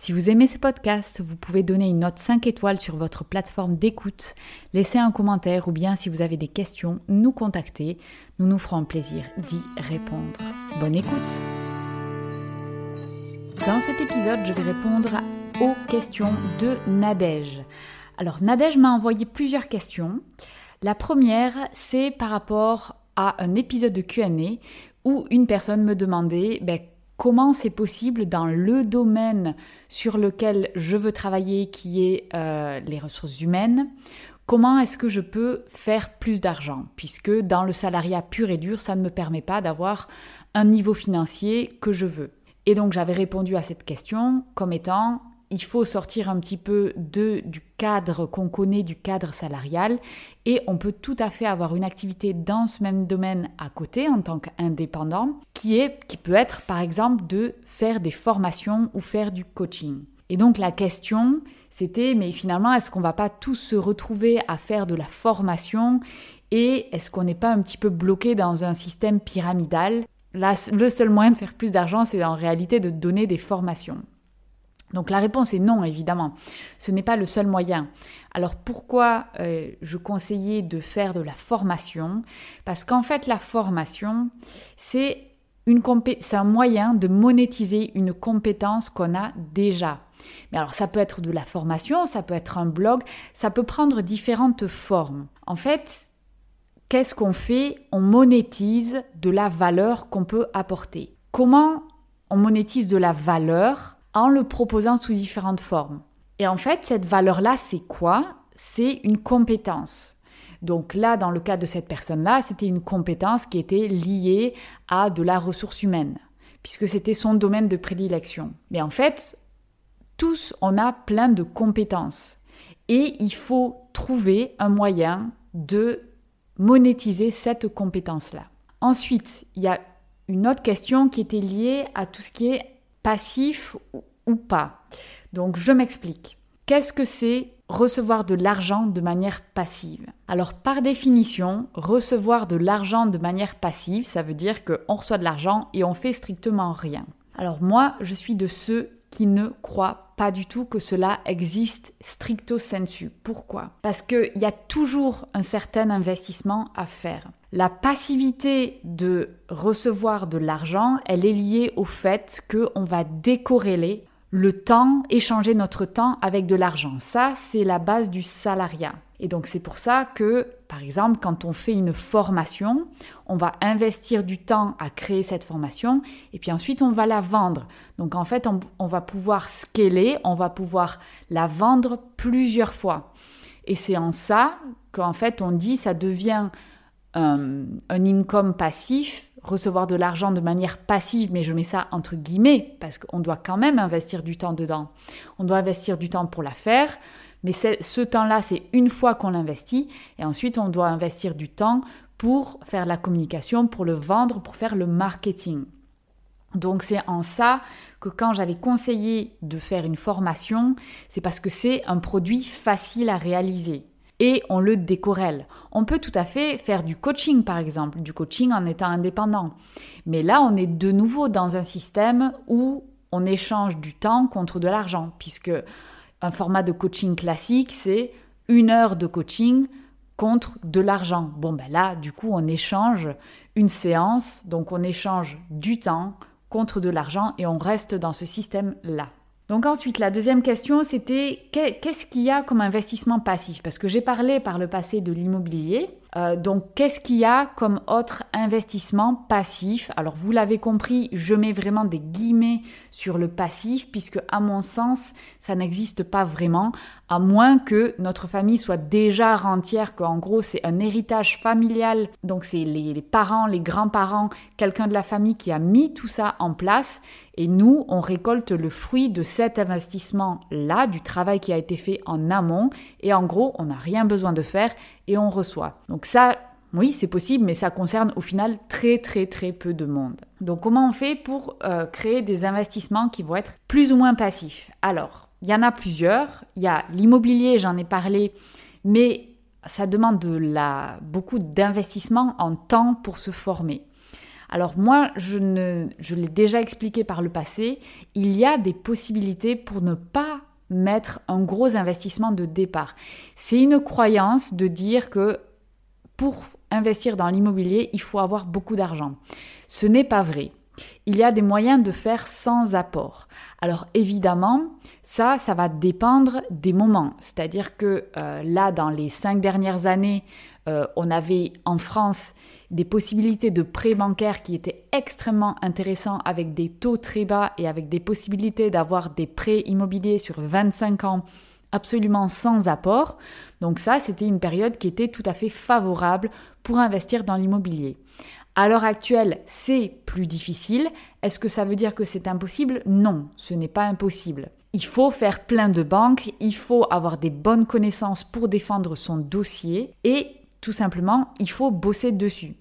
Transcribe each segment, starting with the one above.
Si vous aimez ce podcast, vous pouvez donner une note 5 étoiles sur votre plateforme d'écoute, laisser un commentaire ou bien si vous avez des questions, nous contacter. Nous nous ferons plaisir d'y répondre. Bonne écoute Dans cet épisode, je vais répondre aux questions de Nadège. Alors Nadège m'a envoyé plusieurs questions. La première, c'est par rapport à un épisode de QA où une personne me demandait ben, comment c'est possible dans le domaine sur lequel je veux travailler, qui est euh, les ressources humaines, comment est-ce que je peux faire plus d'argent? Puisque dans le salariat pur et dur, ça ne me permet pas d'avoir un niveau financier que je veux. Et donc j'avais répondu à cette question comme étant il faut sortir un petit peu de, du cadre qu'on connaît, du cadre salarial, et on peut tout à fait avoir une activité dans ce même domaine à côté en tant qu'indépendant, qui, qui peut être par exemple de faire des formations ou faire du coaching. Et donc la question, c'était, mais finalement, est-ce qu'on va pas tous se retrouver à faire de la formation et est-ce qu'on n'est pas un petit peu bloqué dans un système pyramidal? Là, le seul moyen de faire plus d'argent, c'est en réalité de donner des formations. Donc la réponse est non, évidemment. Ce n'est pas le seul moyen. Alors pourquoi euh, je conseillais de faire de la formation? Parce qu'en fait, la formation, c'est un moyen de monétiser une compétence qu'on a déjà. Mais alors ça peut être de la formation, ça peut être un blog, ça peut prendre différentes formes. En fait, qu'est-ce qu'on fait? On monétise de la valeur qu'on peut apporter. Comment on monétise de la valeur? En le proposant sous différentes formes. Et en fait, cette valeur-là, c'est quoi? C'est une compétence. Donc là, dans le cas de cette personne-là, c'était une compétence qui était liée à de la ressource humaine, puisque c'était son domaine de prédilection. Mais en fait, tous, on a plein de compétences. Et il faut trouver un moyen de monétiser cette compétence-là. Ensuite, il y a une autre question qui était liée à tout ce qui est passif ou pas. Donc je m'explique. Qu'est-ce que c'est recevoir de l'argent de manière passive? Alors par définition, recevoir de l'argent de manière passive, ça veut dire qu'on reçoit de l'argent et on fait strictement rien. Alors moi, je suis de ceux qui ne croient pas du tout que cela existe stricto sensu. Pourquoi? Parce qu'il y a toujours un certain investissement à faire. La passivité de recevoir de l'argent, elle est liée au fait qu'on va décorréler le temps, échanger notre temps avec de l'argent. Ça, c'est la base du salariat. Et donc c'est pour ça que, par exemple, quand on fait une formation, on va investir du temps à créer cette formation et puis ensuite on va la vendre. Donc en fait, on, va pouvoir scaler, on va pouvoir la vendre plusieurs fois. Et c'est en ça qu'en fait on dit ça devient un income passif recevoir de l'argent de manière passive, mais je mets ça entre guillemets, parce qu'on doit quand même investir du temps dedans. On doit investir du temps pour la faire, mais ce temps-là, c'est une fois qu'on l'investit, et ensuite on doit investir du temps pour faire la communication, pour le vendre, pour faire le marketing. Donc c'est en ça que quand j'avais conseillé de faire une formation, c'est parce que c'est un produit facile à réaliser et on le décorelle. On peut tout à fait faire du coaching par exemple, du coaching en étant indépendant. Mais là, on est de nouveau dans un système où on échange du temps contre de l'argent puisque un format de coaching classique, c'est une heure de coaching contre de l'argent. Bon ben là, du coup, on échange une séance, donc on échange du temps contre de l'argent et on reste dans ce système-là. Donc ensuite, la deuxième question, c'était qu'est-ce qu'il y a comme investissement passif? Parce que j'ai parlé par le passé de l'immobilier. Euh, donc qu'est-ce qu'il y a comme autre investissement passif? Alors vous l'avez compris, je mets vraiment des guillemets sur le passif puisque à mon sens, ça n'existe pas vraiment à moins que notre famille soit déjà rentière, qu'en gros c'est un héritage familial, donc c'est les, parents, les grands-parents, quelqu'un de la famille qui a mis tout ça en place, et nous, on récolte le fruit de cet investissement-là, du travail qui a été fait en amont, et en gros, on n'a rien besoin de faire, et on reçoit. Donc ça, oui, c'est possible, mais ça concerne au final très très très peu de monde. Donc comment on fait pour euh, créer des investissements qui vont être plus ou moins passifs? Alors, il y en a plusieurs. Il y a l'immobilier, j'en ai parlé, mais ça demande de beaucoup d'investissement en temps pour se former. Alors moi, je, ne, je l'ai déjà expliqué par le passé, il y a des possibilités pour ne pas mettre un gros investissement de départ. C'est une croyance de dire que pour investir dans l'immobilier, il faut avoir beaucoup d'argent. Ce n'est pas vrai. Il y a des moyens de faire sans apport. Alors évidemment, ça, ça va dépendre des moments. C'est-à-dire que euh, là, dans les cinq dernières années, euh, on avait en France des possibilités de prêts bancaires qui étaient extrêmement intéressants avec des taux très bas et avec des possibilités d'avoir des prêts immobiliers sur 25 ans absolument sans apport. Donc ça, c'était une période qui était tout à fait favorable pour investir dans l'immobilier. À l'heure actuelle, c'est plus difficile. Est-ce que ça veut dire que c'est impossible? Non, ce n'est pas impossible. Il faut faire plein de banques, il faut avoir des bonnes connaissances pour défendre son dossier et tout simplement, il faut bosser dessus.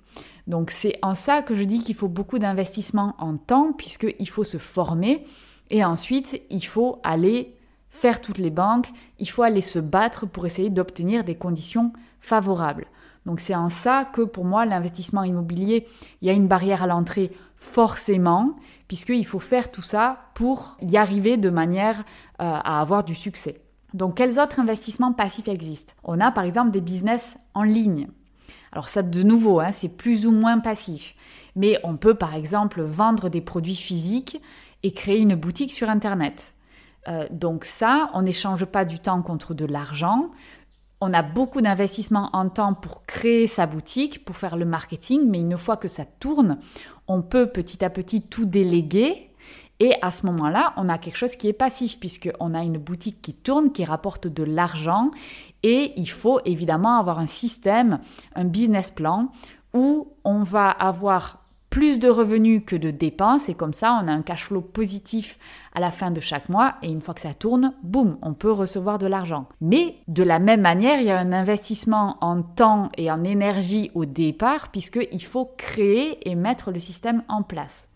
Donc c'est en ça que je dis qu'il faut beaucoup d'investissement en temps puisqu'il faut se former et ensuite il faut aller faire toutes les banques, il faut aller se battre pour essayer d'obtenir des conditions favorables. Donc c'est en ça que pour moi l'investissement immobilier, il y a une barrière à l'entrée forcément, puisqu'il faut faire tout ça pour y arriver de manière euh, à avoir du succès. Donc quels autres investissements passifs existent? On a par exemple des business en ligne. Alors ça de nouveau, hein, c'est plus ou moins passif. Mais on peut par exemple vendre des produits physiques et créer une boutique sur Internet. Euh, donc ça, on n'échange pas du temps contre de l'argent on a beaucoup d'investissement en temps pour créer sa boutique, pour faire le marketing, mais une fois que ça tourne, on peut petit à petit tout déléguer. Et à ce moment-là, on a quelque chose qui est passif, puisqu'on a une boutique qui tourne, qui rapporte de l'argent. Et il faut évidemment avoir un système, un business plan, où on va avoir plus de revenus que de dépenses et comme ça on a un cash flow positif à la fin de chaque mois et une fois que ça tourne, boum, on peut recevoir de l'argent. Mais de la même manière, il y a un investissement en temps et en énergie au départ puisqu'il faut créer et mettre le système en place.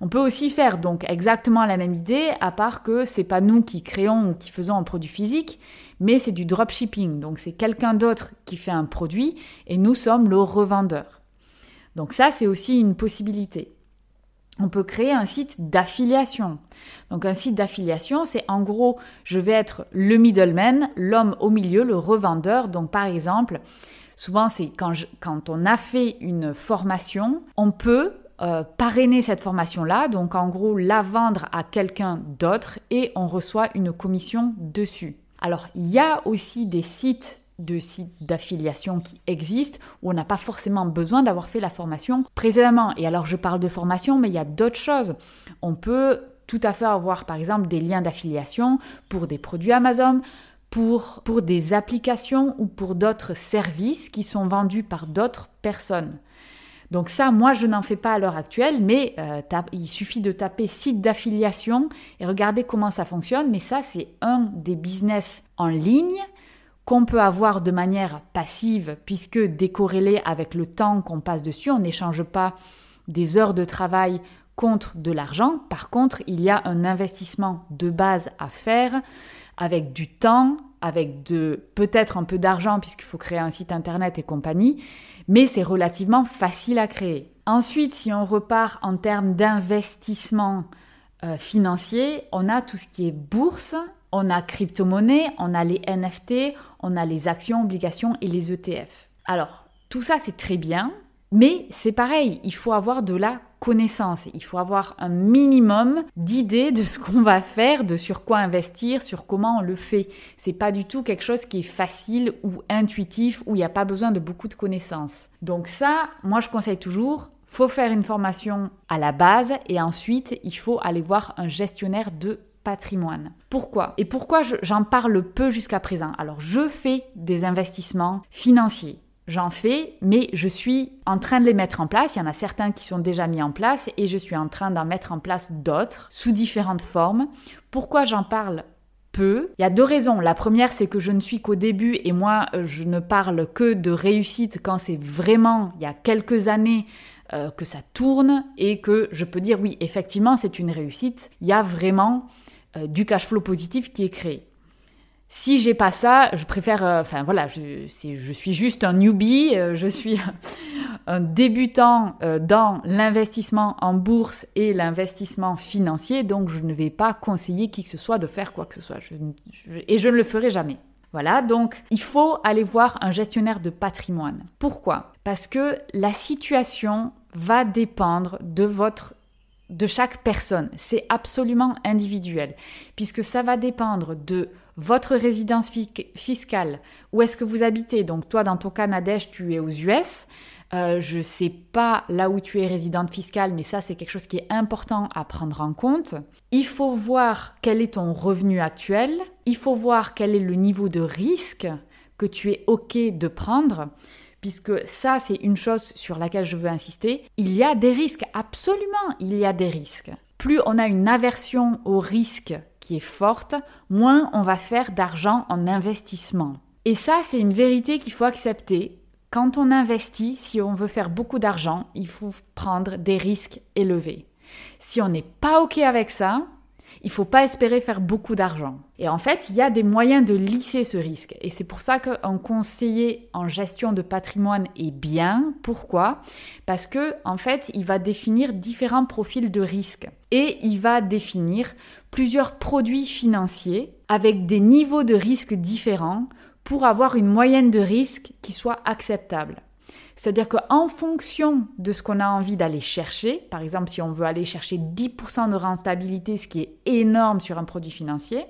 On peut aussi faire donc exactement la même idée, à part que c'est pas nous qui créons ou qui faisons un produit physique, mais c'est du dropshipping. Donc c'est quelqu'un d'autre qui fait un produit et nous sommes le revendeur. Donc ça, c'est aussi une possibilité. On peut créer un site d'affiliation. Donc un site d'affiliation, c'est en gros, je vais être le middleman, l'homme au milieu, le revendeur. Donc par exemple, souvent c'est quand, quand, on a fait une formation, on peut euh, parrainer cette formation-là, donc en gros la vendre à quelqu'un d'autre et on reçoit une commission dessus. Alors il y a aussi des sites de sites d'affiliation qui existent où on n'a pas forcément besoin d'avoir fait la formation précédemment. Et alors je parle de formation, mais il y a d'autres choses. On peut tout à fait avoir par exemple des liens d'affiliation pour des produits Amazon, pour, pour des applications ou pour d'autres services qui sont vendus par d'autres personnes. Donc ça, moi, je n'en fais pas à l'heure actuelle, mais euh, il suffit de taper site d'affiliation et regarder comment ça fonctionne. Mais ça, c'est un des business en ligne qu'on peut avoir de manière passive, puisque décorrélé avec le temps qu'on passe dessus, on n'échange pas des heures de travail contre de l'argent. Par contre, il y a un investissement de base à faire avec du temps, avec peut-être un peu d'argent puisqu'il faut créer un site internet et compagnie, mais c'est relativement facile à créer. Ensuite, si on repart en termes d'investissement euh, financier, on a tout ce qui est bourse, on a crypto-monnaie, on a les NFT, on a les actions, obligations et les ETF. Alors, tout ça c'est très bien, mais c'est pareil, il faut avoir de la connaissance, il faut avoir un minimum d'idées de ce qu'on va faire, de sur quoi investir, sur comment on le fait. C'est pas du tout quelque chose qui est facile ou intuitif où il n'y a pas besoin de beaucoup de connaissances. Donc ça, moi je conseille toujours faut faire une formation à la base et ensuite il faut aller voir un gestionnaire de patrimoine. Pourquoi? Et pourquoi j'en parle peu jusqu'à présent? Alors je fais des investissements financiers. J'en fais, mais je suis en train de les mettre en place. Il y en a certains qui sont déjà mis en place et je suis en train d'en mettre en place d'autres sous différentes formes. Pourquoi j'en parle peu? Il y a deux raisons. La première, c'est que je ne suis qu'au début et moi, euh, je ne parle que de réussite quand c'est vraiment, il y a quelques années, euh, que ça tourne et que je peux dire oui, effectivement, c'est une réussite. Il y a vraiment euh, du cash flow positif qui est créé. Si j'ai pas ça, je préfère, euh, enfin voilà, je, suis juste un newbie, euh, je suis un débutant dans l'investissement en bourse et l'investissement financier, donc je ne vais pas conseiller qui que ce soit de faire quoi que ce soit, et je ne le ferai jamais. Voilà, donc il faut aller voir un gestionnaire de patrimoine. Pourquoi? Parce que la situation va dépendre de votre de chaque personne. C'est absolument individuel, puisque ça va dépendre de votre résidence fiscale, où est-ce que vous habitez. Donc toi, dans ton cas, tu es aux US. Euh, je ne sais pas là où tu es résidente fiscale, mais ça, c'est quelque chose qui est important à prendre en compte. Il faut voir quel est ton revenu actuel. Il faut voir quel est le niveau de risque que tu es OK de prendre puisque ça, c'est une chose sur laquelle je veux insister. Il y a des risques, absolument, il y a des risques. Plus on a une aversion au risque qui est forte, moins on va faire d'argent en investissement. Et ça, c'est une vérité qu'il faut accepter. Quand on investit, si on veut faire beaucoup d'argent, il faut prendre des risques élevés. Si on n'est pas OK avec ça, il faut pas espérer faire beaucoup d'argent. Et en fait, il y a des moyens de lisser ce risque. Et c'est pour ça qu'un conseiller en gestion de patrimoine est bien. Pourquoi? Parce que en fait, il va définir différents profils de risque et il va définir plusieurs produits financiers avec des niveaux de risque différents pour avoir une moyenne de risque qui soit acceptable. C'est-à-dire qu'en fonction de ce qu'on a envie d'aller chercher, par exemple si on veut aller chercher 10% de rentabilité, ce qui est énorme sur un produit financier,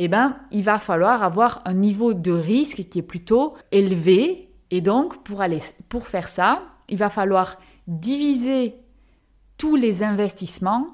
eh ben, il va falloir avoir un niveau de risque qui est plutôt élevé. Et donc, pour, aller, pour faire ça, il va falloir diviser tous les investissements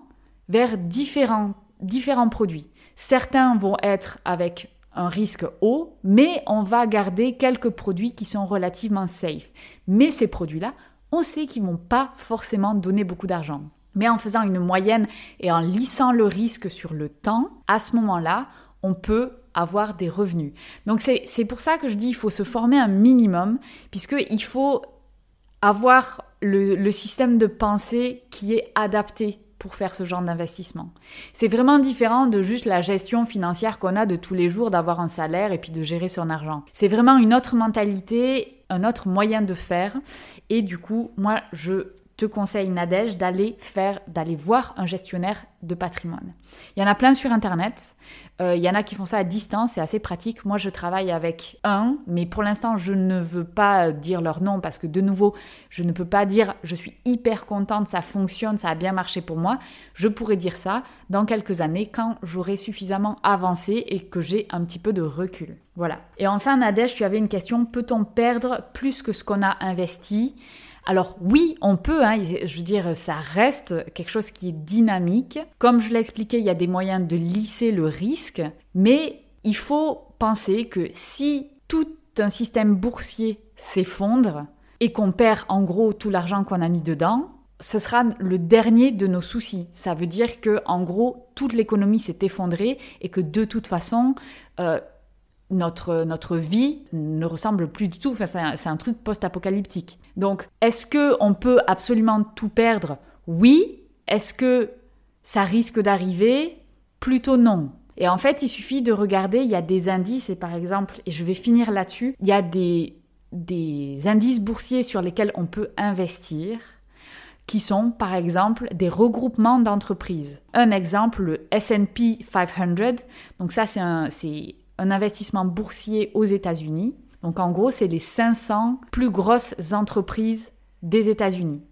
vers différents, différents produits. Certains vont être avec un risque haut, mais on va garder quelques produits qui sont relativement safe. Mais ces produits-là, on sait qu'ils vont pas forcément donner beaucoup d'argent. Mais en faisant une moyenne et en lissant le risque sur le temps, à ce moment-là, on peut avoir des revenus. Donc c'est pour ça que je dis qu'il faut se former un minimum, puisqu'il faut avoir le, le système de pensée qui est adapté pour faire ce genre d'investissement. C'est vraiment différent de juste la gestion financière qu'on a de tous les jours, d'avoir un salaire et puis de gérer son argent. C'est vraiment une autre mentalité, un autre moyen de faire. Et du coup, moi, je te conseille, Nadège, d'aller faire, d'aller voir un gestionnaire de patrimoine. Il y en a plein sur Internet. Euh, il y en a qui font ça à distance, c'est assez pratique. Moi, je travaille avec un, mais pour l'instant, je ne veux pas dire leur nom parce que, de nouveau, je ne peux pas dire je suis hyper contente, ça fonctionne, ça a bien marché pour moi. Je pourrais dire ça dans quelques années quand j'aurai suffisamment avancé et que j'ai un petit peu de recul. Voilà. Et enfin, Nadège, tu avais une question peut-on perdre plus que ce qu'on a investi? Alors oui, on peut, hein, je veux dire, ça reste quelque chose qui est dynamique. Comme je l'ai expliqué, il y a des moyens de lisser le risque, mais il faut penser que si tout un système boursier s'effondre et qu'on perd en gros tout l'argent qu'on a mis dedans, ce sera le dernier de nos soucis. Ça veut dire que en gros toute l'économie s'est effondrée et que de toute façon, euh, notre, notre vie ne ressemble plus du tout. Enfin, c'est un, truc post-apocalyptique. Donc, est-ce que on peut absolument tout perdre? Oui. Est-ce que ça risque d'arriver? Plutôt non. Et en fait, il suffit de regarder, il y a des indices, et par exemple, et je vais finir là-dessus, il y a des, des indices boursiers sur lesquels on peut investir qui sont par exemple des regroupements d'entreprises. Un exemple, le SP 500, donc ça c'est un, investissement boursier aux États-Unis. Donc en gros, c'est les 500 plus grosses entreprises des États-Unis.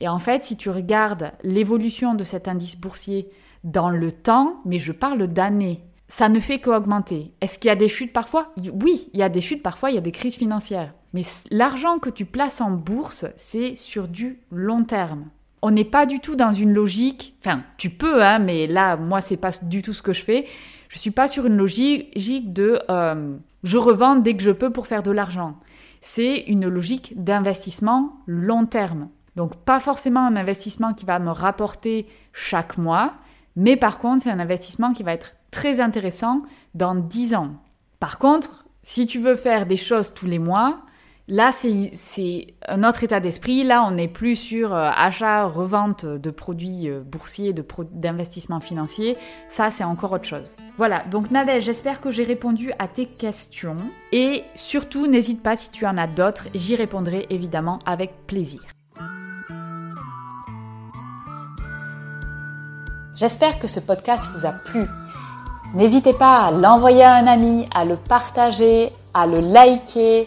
Et en fait, si tu regardes l'évolution de cet indice boursier dans le temps, mais je parle d'années, ça ne fait qu'augmenter. Est-ce qu'il y a des chutes parfois? Oui, il y a des chutes parfois, il y a des crises financières. Mais l'argent que tu places en bourse, c'est sur du long terme. On n'est pas du tout dans une logique, enfin, tu peux, hein, mais là, moi, c'est pas du tout ce que je fais. Je suis pas sur une logique de euh, je revends dès que je peux pour faire de l'argent. C'est une logique d'investissement long terme. Donc, pas forcément un investissement qui va me rapporter chaque mois, mais par contre, c'est un investissement qui va être très intéressant dans 10 ans. Par contre, si tu veux faire des choses tous les mois, Là, c'est un autre état d'esprit. Là, on n'est plus sur euh, achat, revente de produits euh, boursiers, d'investissements financiers. Ça, c'est encore autre chose. Voilà, donc Nadège, j'espère que j'ai répondu à tes questions. Et surtout, n'hésite pas si tu en as d'autres, j'y répondrai évidemment avec plaisir. J'espère que ce podcast vous a plu. N'hésitez pas à l'envoyer à un ami, à le partager, à le liker